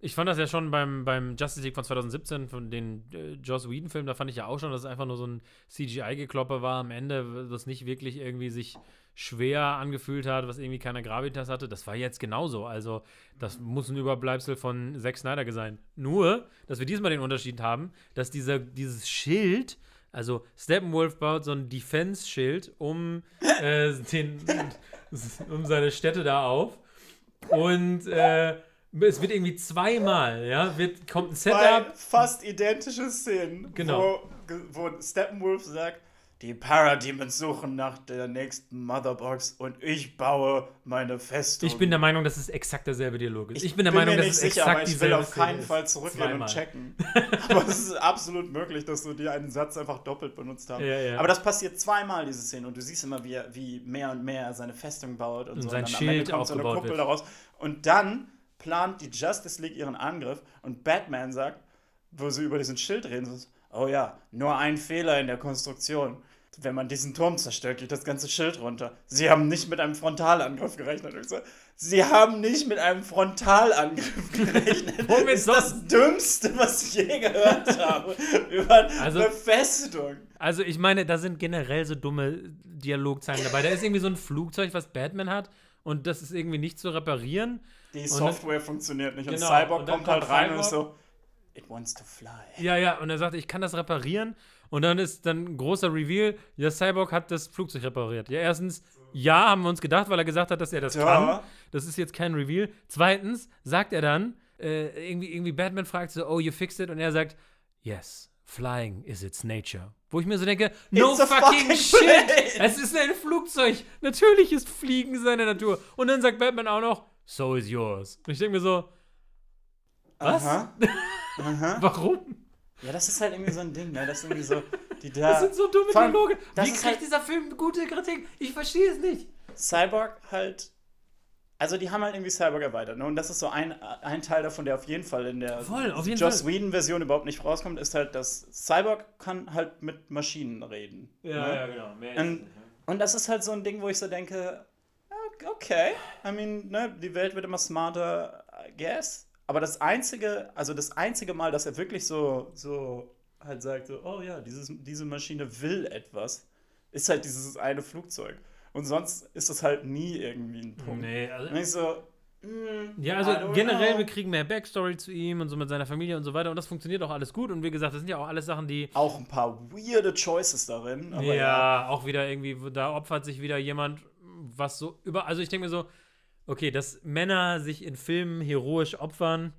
Ich fand das ja schon beim, beim Justice League von 2017, von den äh, Joss Whedon-Film, da fand ich ja auch schon, dass es einfach nur so ein CGI-Gekloppe war am Ende, das nicht wirklich irgendwie sich schwer angefühlt hat, was irgendwie keine Gravitas hatte. Das war jetzt genauso. Also, das muss ein Überbleibsel von Zack Snyder sein. Nur, dass wir diesmal den Unterschied haben, dass dieser, dieses Schild, also Steppenwolf baut so ein Defense-Schild um, äh, den, um seine Städte da auf. Und äh, es wird irgendwie zweimal, ja, wird, kommt ein Zwei Setup. fast identische Szenen, Genau. wo, wo Steppenwolf sagt, die Parademons suchen nach der nächsten Motherbox und ich baue meine Festung. Ich bin der Meinung, dass es exakt derselbe Dialog ist. Ich Ich, bin der Meinung, mir dass es sicher, exakt aber ich will dieselbe auf keinen Fall ist. zurückgehen und checken. aber es ist absolut möglich, dass du dir einen Satz einfach doppelt benutzt hast. Ja, ja. Aber das passiert zweimal, diese Szene. Und du siehst immer, wie, er, wie mehr und mehr seine Festung baut und, Und so. sein und dann Schild kommt so eine Kuppel wird. daraus. Und dann plant die Justice League ihren Angriff und Batman sagt, wo sie über diesen Schild reden, so, oh ja, nur ein Fehler in der Konstruktion. Wenn man diesen Turm zerstört, geht das ganze Schild runter. Sie haben nicht mit einem Frontalangriff gerechnet. Und so, Sie haben nicht mit einem Frontalangriff gerechnet. Womit ist das Dümmste, was ich je gehört habe. Über Also- Befestung. Also, ich meine, da sind generell so dumme Dialogzeilen dabei. Da ist irgendwie so ein Flugzeug, was Batman hat. Und das ist irgendwie nicht zu reparieren. Die dann- Software funktioniert nicht. Und Genau, Cyborg und dann kommt halt rein und ist Cyborg. so, it wants to fly. Ja, ja, und er sagt, ich kann das reparieren. Und dann ist dann ein großer Reveal, ja, Cyborg hat das Flugzeug repariert. Ja, erstens, ja, haben wir uns gedacht, weil er gesagt hat, dass er das Ja. kann. Das ist jetzt kein Reveal. Zweitens sagt er dann, äh, irgendwie, irgendwie Batman fragt so, oh, you fixed it? Und er sagt, yes, flying is its nature. Wo ich mir so denke, no fucking, fucking shit! plane. Es ist ein Flugzeug. Natürlich ist Fliegen seine Natur. Und dann sagt Batman auch noch, so is yours. Und ich denke mir so, was? Aha. Aha. Warum? Ja, das ist halt irgendwie so ein Ding, ne? Das ist irgendwie so, die da. Das sind so dumme allem, Dialoge. Wie kriegt halt- dieser Film gute Kritik? Ich verstehe es nicht. Cyborg halt. Also die haben halt irgendwie Cyborg erweitert, ne? Und das ist so ein, ein Teil davon, der auf jeden Fall in der Voll, auf jeden Joss. Whedon-Version überhaupt nicht rauskommt, ist halt, dass Cyborg kann halt mit Maschinen reden. ne? genau. Mehr Und, und das ist halt so ein Ding, wo ich so denke, ah, okay, I mean, ne, die Welt wird immer smarter, I guess. Aber das einzige, also das einzige Mal, dass er wirklich so, so halt sagt, so, oh ja, dieses, diese Maschine will etwas, ist halt dieses eine Flugzeug. Und sonst ist das halt nie irgendwie ein Punkt. Nee, also Und ich so, Ja, also generell, know. wir kriegen mehr Backstory zu ihm und so mit seiner Familie und so weiter und das funktioniert auch alles gut und wie gesagt, das sind ja auch alles Sachen, die Auch ein paar weirde Choices darin. Ja, ja. auch wieder irgendwie, da opfert sich wieder jemand, was so über. Also ich denke mir so, okay, dass Männer sich in Filmen heroisch opfern,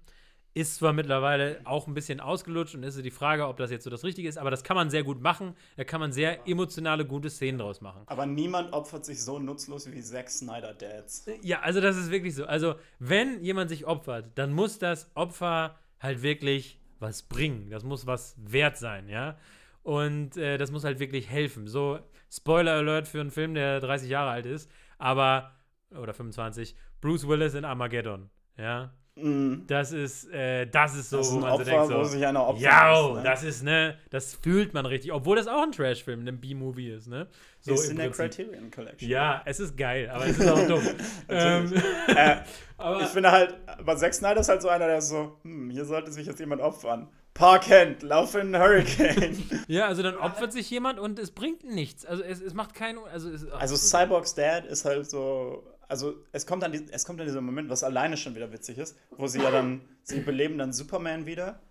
ist zwar mittlerweile auch ein bisschen ausgelutscht und ist die Frage, ob das jetzt so das Richtige ist, aber das kann man sehr gut machen. Da kann man sehr emotionale, gute Szenen draus machen. Aber niemand opfert sich so nutzlos wie Zack Snyder Dads. Ja, also das ist wirklich so. Also, wenn jemand sich opfert, dann muss das Opfer halt wirklich was bringen. Das muss was wert sein, ja. Und äh, das muss halt wirklich helfen. So, Spoiler Alert für einen Film, der 30 Jahre alt ist, aber, oder 25, Bruce Willis in Armageddon, ja. Das ist, äh, das ist so, Das ist wo man Opfer, so denkt, so, wo sich einer opfern ja, muss, ne? das ist, ne, das fühlt man richtig, obwohl das auch ein Trashfilm, ein B-Movie ist, ne. So ist in der Prinzip. Criterion Collection. Ja, es ist geil, aber es ist auch dumm. ähm, Äh, ich finde halt, aber Zack Snyder ist halt so einer, der so, hm, hier sollte sich jetzt jemand opfern. Park Kent, lauf in einen Hurricane. ja, also dann opfert sich jemand und es bringt nichts. Also es, es macht keinen. Also, es, Also so- Cyborgs Dad ist halt so, also es kommt an die, es kommt an dieser Moment, was alleine schon wieder witzig ist, wo sie ja dann, sie beleben dann Superman wieder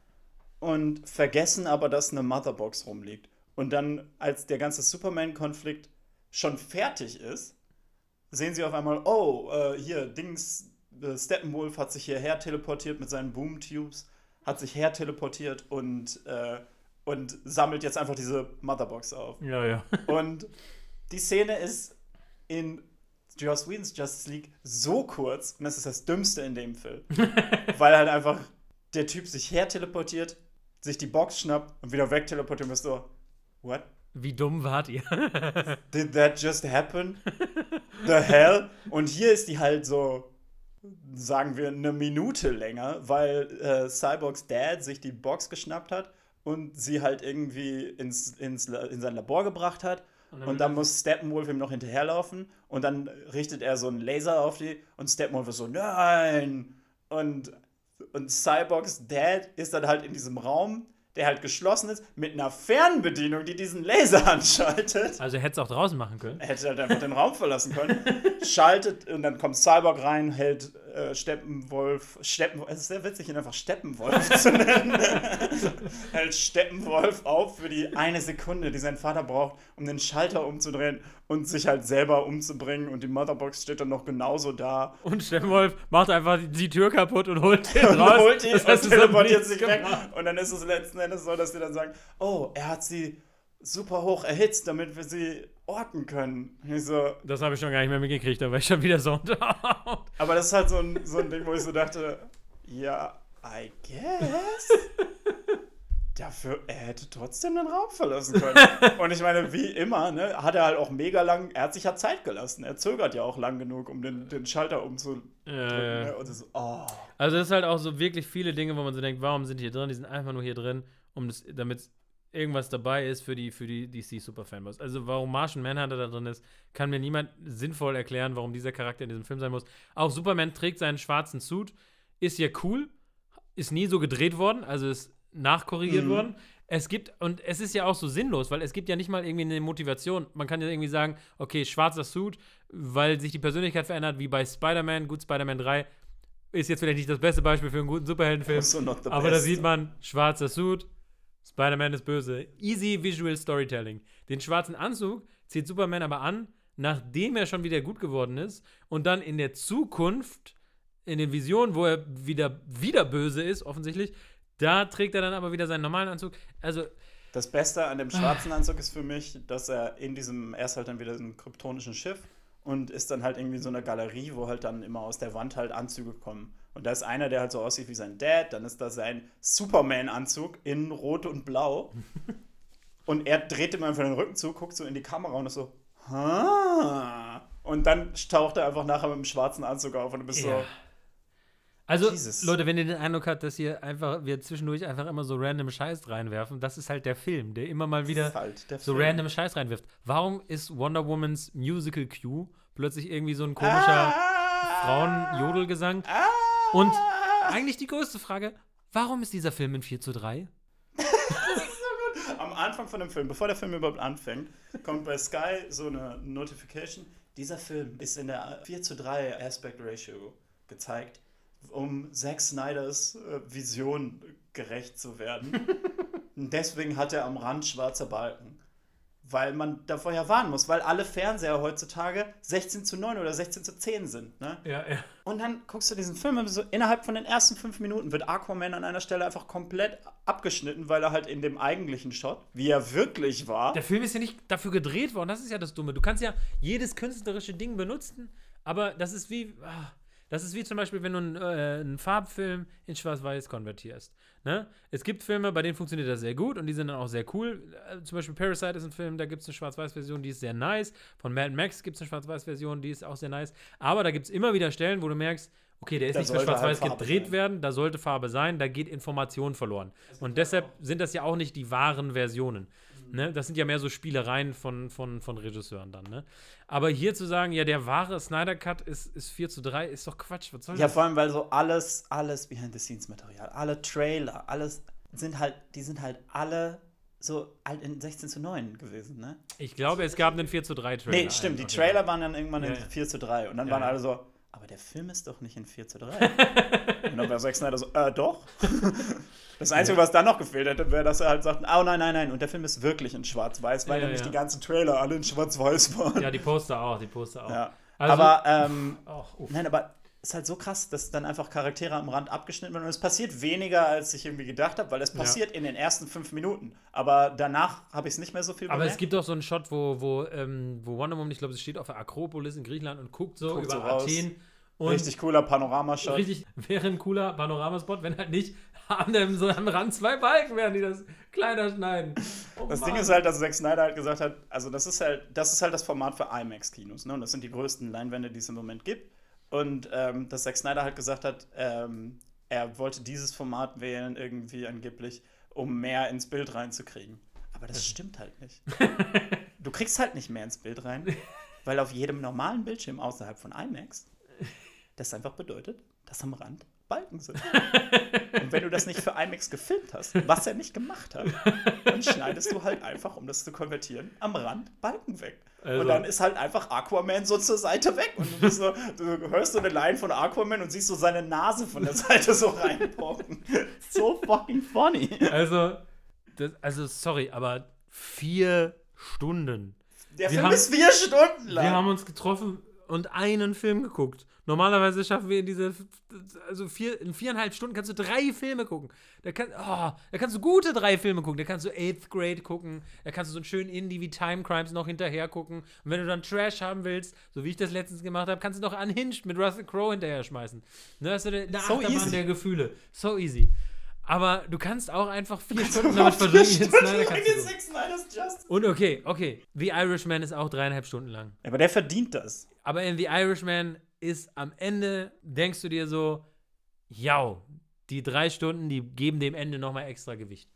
und vergessen aber, dass eine Motherbox rumliegt. Und dann, als der ganze Superman-Konflikt schon fertig ist, sehen sie auf einmal, oh, äh, hier, Dings, äh, Steppenwolf hat sich hierher teleportiert mit seinen Boom-Tubes, hat sich her teleportiert und, äh, und sammelt jetzt einfach diese Motherbox auf. Ja, ja. Und die Szene ist in Joss Whedons Justice League so kurz und das ist das Dümmste in dem Film. Weil halt einfach der Typ sich her teleportiert, sich die Box schnappt und wieder weg teleportiert und bist so, what? Wie dumm wart ihr? Did that just happen? The hell? Und hier ist die halt so, sagen wir, eine Minute länger, weil äh, Cyborgs Dad sich die Box geschnappt hat und sie halt irgendwie ins, ins, in sein Labor gebracht hat. Und dann, muss Steppenwolf ihm noch hinterherlaufen und dann richtet er so einen Laser auf die und Steppenwolf ist so, nein! Und, und Cyborgs Dad ist dann halt in diesem Raum, der halt geschlossen ist, mit einer Fernbedienung, die diesen Laser anschaltet. Also hätte es auch draußen machen können. Er hätte halt einfach den Raum verlassen können. Schaltet und dann kommt Cyborg rein, hält äh, Steppenwolf. Steppen, es ist sehr witzig, ihn einfach Steppenwolf zu nennen. hält Steppenwolf auf für die eine Sekunde, die sein Vater braucht, um den Schalter umzudrehen und sich halt selber umzubringen. Und die Motherbox steht dann noch genauso da. Und Steppenwolf macht einfach die, Tür kaputt und holt den Und raus. holt ihn Das und teleportiert sich weg. Und dann ist es letzten Endes so, dass die dann sagen: Oh, er hat sie super hoch erhitzt, damit wir sie orten können. So, Das habe ich schon gar nicht mehr mitgekriegt, da war ich schon wieder so unter. Aber das ist halt so ein, so ein Ding, wo ich so dachte, ja, I guess. Dafür, er hätte trotzdem den Raum verlassen können. Und ich meine, wie immer, ne, hat er halt auch mega lang, er hat sich ja Zeit gelassen. Er zögert ja auch lang genug, um den, den Schalter umzudrücken. Äh, Ne? Das, oh. Also das ist halt auch so wirklich viele Dinge, wo man so denkt, warum sind die hier drin? Die sind einfach nur hier drin, um das, damit irgendwas dabei ist für die, für die DC Superfanboys. Also warum Martian Manhunter da drin ist, kann mir niemand sinnvoll erklären, warum dieser Charakter in diesem Film sein muss. Auch Superman trägt seinen schwarzen Suit, ist ja cool, ist nie so gedreht worden, also ist nachkorrigiert Mhm. worden. Es gibt, und es ist ja auch so sinnlos, weil es gibt ja nicht mal irgendwie eine Motivation. Man kann ja irgendwie sagen, okay, schwarzer Suit, weil sich die Persönlichkeit verändert, wie bei Spider-Man, gut, Spider-Man 3 ist jetzt vielleicht nicht das beste Beispiel für einen guten Superheldenfilm, Also aber da sieht man, schwarzer Suit, Spider-Man ist böse. Easy Visual Storytelling. Den schwarzen Anzug zieht Superman aber an, nachdem er schon wieder gut geworden ist und dann in der Zukunft, in den Visionen, wo er wieder, wieder böse ist, offensichtlich, da trägt er dann aber wieder seinen normalen Anzug. Also, Das Beste an dem schwarzen Anzug ist für mich, dass er in diesem, er ist halt dann wieder in einem kryptonischen Schiff und ist dann halt irgendwie so eine Galerie, wo halt dann immer aus der Wand halt Anzüge kommen. Und da ist einer, der halt so aussieht wie sein Dad, dann ist da sein Superman-Anzug in Rot und Blau. und er dreht ihm einfach den Rücken zu, guckt so in die Kamera und ist so, ha. Und dann taucht er einfach nachher mit dem schwarzen Anzug auf und du bist Ja. so, Also, Jesus. Leute, wenn ihr den Eindruck habt, dass hier einfach, wir zwischendurch einfach immer so random Scheiß reinwerfen, das ist halt der Film, der immer mal wieder halt so Film. random Scheiß reinwirft. Warum ist Wonder Womans Musical Cue plötzlich irgendwie so ein komischer Ah. Frauen-Jodelgesang? Ah. Und eigentlich die größte Frage, warum ist dieser Film in 4 zu 3? Am Anfang von dem Film, bevor der Film überhaupt anfängt, kommt bei Sky so eine Notification. Dieser Film ist in der 4 zu 3 Aspect Ratio gezeigt, um Zack Snyders äh, Vision gerecht zu werden. Und deswegen hat er am Rand schwarze Balken. Weil man davor ja warnen muss, weil alle Fernseher heutzutage 16 zu 9 oder 16 zu 10 sind. Ne? Ja, ja. Und dann guckst du diesen Film und so innerhalb von den ersten fünf Minuten wird Aquaman an einer Stelle einfach komplett abgeschnitten, weil er halt in dem eigentlichen Shot, wie er wirklich war. Der Film ist ja nicht dafür gedreht worden, das ist ja das Dumme. Du kannst ja jedes künstlerische Ding benutzen, aber das ist wie. ah, Das ist wie zum Beispiel, wenn du einen, äh, einen Farbfilm in Schwarz-Weiß konvertierst. Ne? Es gibt Filme, bei denen funktioniert das sehr gut und die sind dann auch sehr cool. Äh, zum Beispiel Parasite ist ein Film, da gibt es eine Schwarz-Weiß-Version, die ist sehr nice. Von Mad Max gibt es eine Schwarz-Weiß-Version, die ist auch sehr nice. Aber da gibt es immer wieder Stellen, wo du merkst, okay, der ist Da nicht halt Schwarz-Weiß Farbe gedreht sein. werden, da sollte Farbe sein, da geht Information verloren. Und deshalb sind das ja auch nicht die wahren Versionen. Ne? Das sind ja mehr so Spielereien von, von, von Regisseuren dann. Ne? Aber hier zu sagen, ja, der wahre Snyder Cut ist, ist 4 zu 3, ist doch Quatsch. Was soll Ja, das? vor allem, weil so alles, alles Behind-the-Scenes-Material, alle Trailer, alles sind halt, die sind halt alle so halt in 16 zu 9 gewesen, ne? Ich glaube, es gab einen 4 zu 3 Trailer. Nee, stimmt, die. Trailer waren dann irgendwann Ja, in ja. 4 zu 3 und dann Ja, waren alle so, aber der Film ist doch nicht in 4 zu 3. und dann war Zack Snyder so, äh, doch. Das Einzige, was dann noch gefehlt hätte, wäre, dass er halt sagt, oh nein, nein, nein, und der Film ist wirklich in Schwarz-Weiß, weil Ja, nämlich ja. die ganzen Trailer alle in Schwarz-Weiß waren. Ja, die Poster auch, die Poster auch. Ja. Also- aber, ähm, uff. Nein, aber ist halt so krass, dass dann einfach Charaktere am Rand abgeschnitten werden. Und es passiert weniger, als ich irgendwie gedacht habe, weil es passiert in den ersten fünf Minuten. Aber danach habe ich es nicht mehr so viel Aber es bemerkt. gibt auch so einen Shot, wo, wo, ähm, wo Wonder Woman, ich glaube, sie steht auf der Akropolis in Griechenland und guckt so Guckt über so. Athen. Und Richtig cooler Panoramashot. Richtig, wäre ein cooler Panoramaspot, wenn halt nicht an dem so am Rand zwei Balken wären, die das kleiner schneiden. Oh Das Mann. Ding ist halt, dass Zack Snyder halt gesagt hat, also das ist halt, das ist halt das Format für IMAX-Kinos, ne? Und das sind die größten Leinwände, die es im Moment gibt. Und ähm, dass Zack Snyder halt gesagt hat, ähm, er wollte dieses Format wählen, irgendwie angeblich, um mehr ins Bild reinzukriegen. Aber das stimmt halt nicht. Du kriegst halt nicht mehr ins Bild rein, weil auf jedem normalen Bildschirm außerhalb von IMAX das einfach bedeutet, dass am Rand Balken sind. Und wenn du das nicht für IMAX gefilmt hast, was er nicht gemacht hat, dann schneidest du halt einfach, um das zu konvertieren, am Rand Balken weg. Also- und dann ist halt einfach Aquaman so zur Seite weg. Und du, bist so, du hörst so eine Line von Aquaman und siehst so seine Nase von der Seite so reinpocken. so fucking funny. Also, das, also sorry, aber vier Stunden. Der Wir Film haben- ist vier Stunden lang. Wir haben uns getroffen und einen Film geguckt. Normalerweise schaffen wir in diese, also vier, in viereinhalb Stunden kannst du drei Filme gucken. Da, kann, oh, da kannst du gute drei Filme gucken. Da kannst du Eighth Grade gucken. Da kannst du so einen schönen Indie wie Time Crimes noch hinterher gucken. Und wenn du dann Trash haben willst, so wie ich das letztens gemacht habe, kannst du noch Unhinged mit Russell Crowe hinterher schmeißen. Ne, hast du eine So Achterbahn easy. der Gefühle. So easy. Aber du kannst auch einfach vier Stunden damit verbringen, Stunden Snyder Cut. Und okay, okay. The Irishman ist auch dreieinhalb Stunden lang. Aber der verdient das. Aber in The Irishman ist am Ende, denkst du dir so, ja, die drei Stunden, die geben dem Ende nochmal extra Gewicht.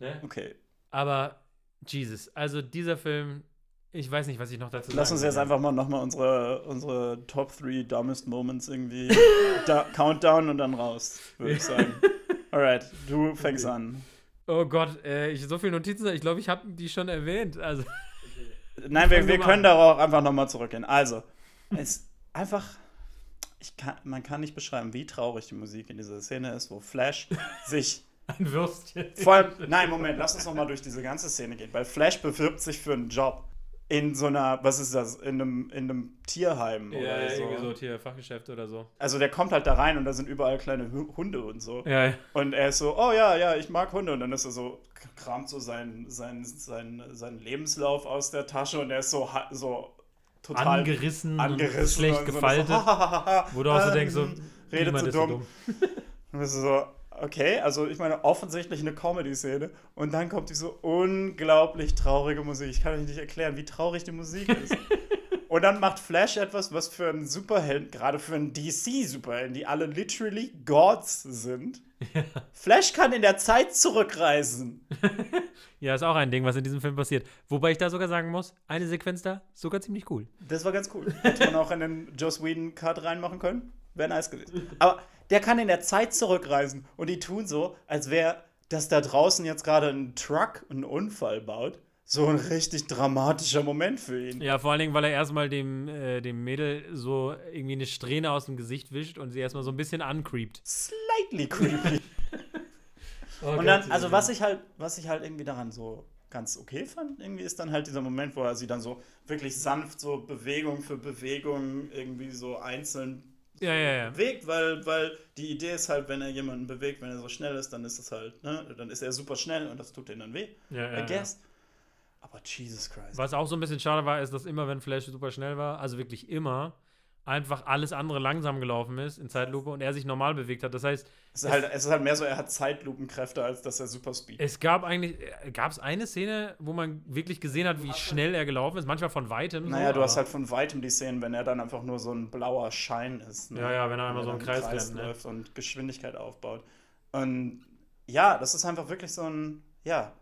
Ne? Okay. Aber, Jesus, also dieser Film, ich weiß nicht, was ich noch dazu Lass sagen uns jetzt einfach mal nochmal unsere, unsere Top 3 Dumbest Moments irgendwie da, Countdown und dann raus, würde ich sagen. Alright, du fängst an. Oh Gott, äh, ich so viele Notizen, ich glaube, ich habe die schon erwähnt. Also, Nein, wir, wir können darauf einfach nochmal zurückgehen. Also, es ist einfach, ich kann, man kann nicht beschreiben, wie traurig die Musik in dieser Szene ist, wo Flash sich ein Würstchen. vor allem, nein, Moment, lass uns nochmal durch diese ganze Szene gehen, weil Flash bewirbt sich für einen Job in so einer, was ist das, in einem, in einem Tierheim Ja, oder so. irgendwie so hier Fachgeschäft oder so. Also der kommt halt da rein und da sind überall kleine Hu- Hunde und so. Ja, ja. Und er ist so, oh ja, ja, ich mag Hunde. Und dann ist er so, kramt so seinen, seinen, seinen, seinen Lebenslauf aus der Tasche und er ist so, so total angerissen, angerissen. schlecht gefaltet. So, wo du auch so denkst, so, redet niemand so ist dumm. Und bist du so, okay, also ich meine, offensichtlich eine Comedy-Szene. Und dann kommt diese unglaublich traurige Musik. Ich kann euch nicht erklären, wie traurig die Musik ist. Und dann macht Flash etwas, was für einen Superhelden, gerade für einen DC-Superhelden, die alle literally Gods sind. Flash kann in der Zeit zurückreisen. Ja, ist auch ein Ding, was in diesem Film passiert. Wobei ich da sogar sagen muss, eine Sequenz da, sogar ziemlich cool. Das war ganz cool. Hätte man auch in den Joss Whedon-Cut reinmachen können. Wäre nice gewesen. Aber der kann in der Zeit zurückreisen und die tun so, als wäre, dass da draußen jetzt gerade ein Truck einen Unfall baut, so ein richtig dramatischer Moment für ihn. Ja, vor allen Dingen, weil er erstmal dem, äh, dem Mädel so irgendwie eine Strähne aus dem Gesicht wischt und sie erstmal so ein bisschen ancreept. Slightly creepy. Oh und dann, also was ich halt, was ich halt irgendwie daran so ganz okay fand, irgendwie ist dann halt dieser Moment, wo er sie dann so wirklich sanft so Bewegung für Bewegung irgendwie so einzeln Ja, ja, ja. bewegt, weil, weil die Idee ist halt, wenn er jemanden bewegt, wenn er so schnell ist, dann ist es halt, ne, dann ist er super schnell und das tut ihm dann weh. ja, ja, I guess. Aber Jesus Christ. Was auch so ein bisschen schade war, ist, dass immer, wenn Flash super schnell war, also wirklich immer, einfach alles andere langsam gelaufen ist in Zeitlupe und er sich normal bewegt hat. Das heißt, Es ist, halt, es ist halt mehr so, er hat Zeitlupenkräfte, als dass er Super Speed. es gab eigentlich, gab es eine Szene, wo man wirklich gesehen hat, wie schnell er gelaufen ist, manchmal von weitem. Naja, so, du hast halt von weitem die Szenen, wenn er dann einfach nur so ein blauer Schein ist. ne? Ja, ja, wenn er einmal so dann im Kreis rennt, ne? läuft und Geschwindigkeit aufbaut. Und ja, das ist einfach wirklich so ein, ja,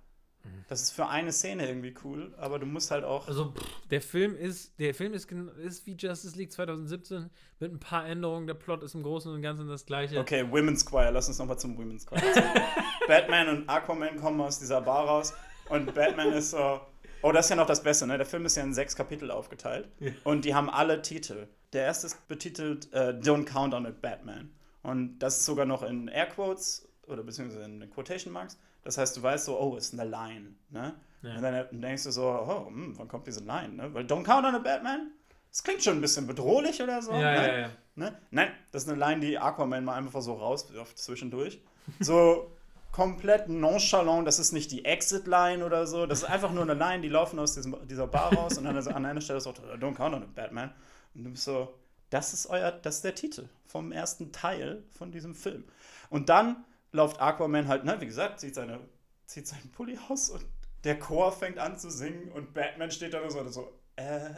das ist für eine Szene irgendwie cool, aber du musst halt auch. Also, pff, der Film ist, der Film ist, ist wie Justice League 2017 mit ein paar Änderungen. Der Plot ist im Großen und Ganzen das gleiche. Okay, Women's Choir, lass uns nochmal zum Women's Choir. Batman und Aquaman kommen aus dieser Bar raus und Batman ist so. Oh, das ist ja noch das Beste, ne? Der Film ist ja in sechs Kapitel aufgeteilt und die haben alle Titel. Der erste ist betitelt äh, Don't Count on It, Batman. Und das ist sogar noch in Airquotes oder beziehungsweise in Quotation Marks. Das heißt, du weißt so, oh, ist eine Line, ne? Ja. Und dann denkst du so, oh, hm, wann kommt diese Line, ne? Weil Don't Count on It, Batman? Das klingt schon ein bisschen bedrohlich oder so. ja, ne? ja, ja. Ne? Nein, das ist eine Line, die Aquaman mal einfach so rauswirft zwischendurch. So komplett nonchalant, das ist nicht die Exit-Line oder so. Das ist einfach nur eine Line, die laufen aus diesem, dieser Bar raus und dann ist an einer Stelle so, don't count on it, Batman. Und du bist so, das ist euer, das ist der Titel vom ersten Teil von diesem Film. Und dann läuft Aquaman halt, ne, wie gesagt, zieht, seine, zieht seinen Pulli aus und der Chor fängt an zu singen und Batman steht da nur so, und so äh,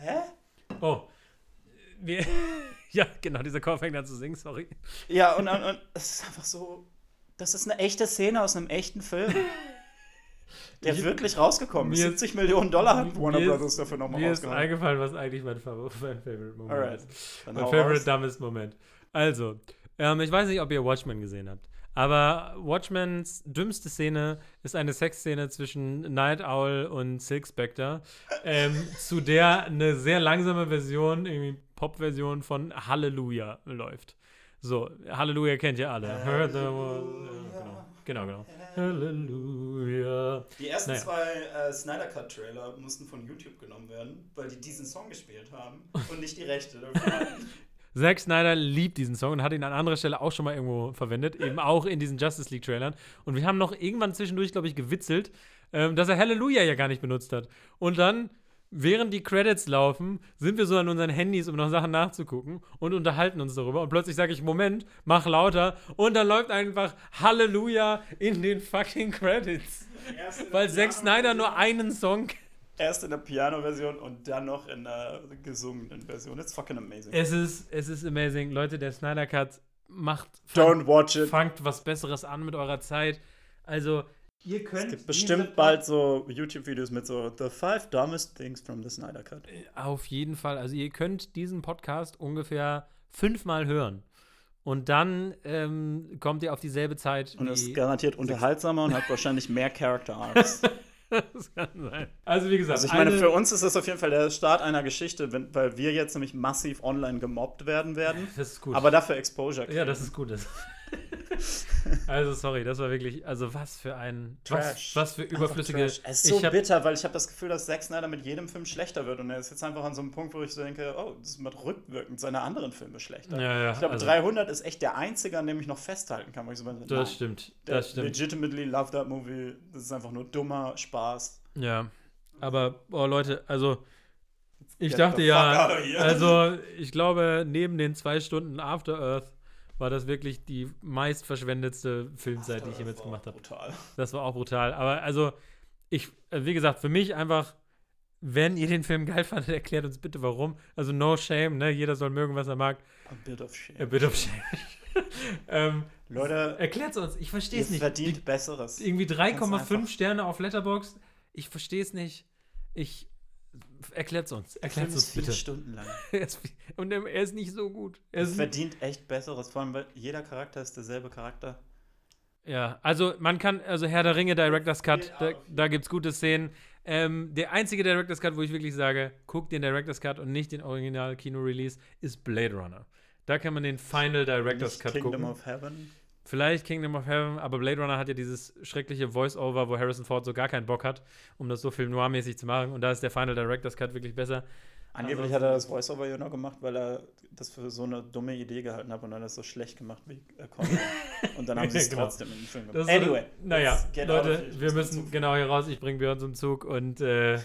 hä? Oh. Wir, ja, genau, dieser Chor fängt an zu singen, sorry. Ja, und, und, und es ist einfach so, das ist eine echte Szene aus einem echten Film. Der Ich- wirklich rausgekommen ist. mir- 70 Millionen Dollar hat Warner Mir ist- Brothers dafür nochmal Mir ist rausgehauen. eingefallen, was eigentlich mein, Favor mein Favorite Moment Alright. ist. Mein Favorite raus. dumbest Moment. Also, ähm, ich weiß nicht, ob ihr Watchmen gesehen habt. Aber Watchmens dümmste Szene ist eine Sexszene zwischen Night Owl und Silk Spectre, ähm, zu der eine sehr langsame Version, irgendwie Pop-Version von Halleluja läuft. So, Halleluja kennt ihr alle. Heard the word- ja, genau, genau, genau. Halleluja. Die ersten Naja. zwei äh, Snyder Cut Trailer mussten von YouTube genommen werden, weil die diesen Song gespielt haben und nicht die Rechte. dafür. Zack Snyder liebt diesen Song und hat ihn an anderer Stelle auch schon mal irgendwo verwendet, eben auch in diesen Justice League Trailern. Und wir haben noch irgendwann zwischendurch, glaube ich, gewitzelt, ähm, dass er Halleluja ja gar nicht benutzt hat. Und dann, während die Credits laufen, sind wir so an unseren Handys, um noch Sachen nachzugucken und unterhalten uns darüber. Und plötzlich sage ich, Moment, mach lauter. Und dann läuft einfach Halleluja in den fucking Credits. Weil Zack Snyder nur einen Song Erst in der Piano-Version und dann noch in der gesungenen Version. It's fucking amazing. Es ist, es ist amazing. Leute, der Snyder Cut macht Don't watch it. fangt was Besseres an mit eurer Zeit. Also, ihr könnt. Es gibt bestimmt bald so YouTube-Videos mit so The Five Dumbest Things from the Snyder Cut. Auf jeden Fall. Also, ihr könnt diesen Podcast ungefähr fünfmal hören. Und dann ähm, kommt ihr auf dieselbe Zeit. Und ist garantiert unterhaltsamer und hat wahrscheinlich mehr Character Arcs. das kann sein. Also, wie gesagt, Also ich meine, eine- für uns ist das auf jeden Fall der Start einer Geschichte, wenn, weil wir jetzt nämlich massiv online gemobbt werden werden, Das ist gut. aber dafür Exposure kriegen. ja, das ist gut. Das also, sorry, das war wirklich. Also, was für ein. Trash. Was, was für überflüssige. Es ist so hab, bitter, weil ich habe das Gefühl, dass Zack Snyder mit jedem Film schlechter wird und er ist jetzt einfach an so einem Punkt, wo ich so denke, oh, das wird rückwirkend seine anderen Filme schlechter. Ja, ja, ich glaube, also- 300 ist echt der einzige, an dem ich noch festhalten kann, wo ich so bin, das nein, stimmt. Das stimmt. legitimately love that movie. Das ist einfach nur dummer Spaß. Ja, aber, oh Leute, also ich Get dachte ja, also ich glaube, neben den zwei Stunden After Earth war das wirklich die meist verschwendetste Filmzeit, die ich jemals gemacht habe. Brutal. Das war auch brutal. Aber also, ich, äh, wie gesagt, für mich einfach, wenn ihr den Film geil fandet, erklärt uns bitte warum. Also no shame, ne? Jeder soll mögen, was er mag. A bit of shame. A bit of shame. ähm, Leute, erklärt uns, ich verstehe es nicht. verdient Die- Besseres. irgendwie Ganz 3,5 einfach. Sterne auf Letterboxd. Ich verstehe es nicht. Ich erklärt's uns. Der Film Erklärt's ist uns vier bitte. Stunden lang. Er ist, und er ist nicht so gut. Er Er verdient echt Besseres, vor allem weil jeder Charakter ist derselbe Charakter. ja, also man kann, also Herr der Ringe, Director's Cut, da, da gibt's gute Szenen. Ähm, der einzige Director's Cut, wo ich wirklich sage, guck den Director's Cut und nicht den Original-Kino-Release, ist Blade Runner. Da kann man den Final Director's Nicht Cut Kingdom gucken. of Heaven. Vielleicht Kingdom of Heaven, aber Blade Runner hat ja dieses schreckliche Voice-Over, wo Harrison Ford so gar keinen Bock hat, um das so Film noir-mäßig zu machen. Und da ist der Final Director's Cut wirklich besser. Angeblich hat er das Voice-Over ja noch gemacht, weil er das für so eine dumme Idee gehalten hat und dann das so schlecht gemacht wie er konnte. und dann haben sie es Genau. trotzdem in den Film Das gemacht. ist so- Anyway. Naja, Leute, wir müssen genau hier raus. Ich bringe Björn zum Zug und äh,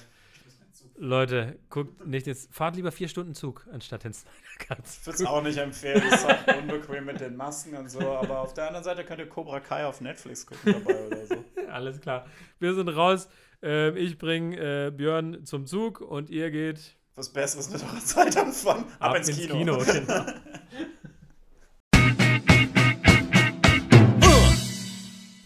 Leute, guckt nicht jetzt, fahrt lieber vier Stunden Zug anstatt den Snyder Cut. Ich würde es auch nicht empfehlen, es ist auch unbequem mit den Masken und so, aber auf der anderen Seite könnt ihr Cobra Kai auf Netflix gucken dabei oder so. Alles klar. Wir sind raus. Ähm, ich bringe äh, Björn zum Zug und ihr geht Was Besseres mit eurer Zeit anfangen. Ab, ins, Kino. genau.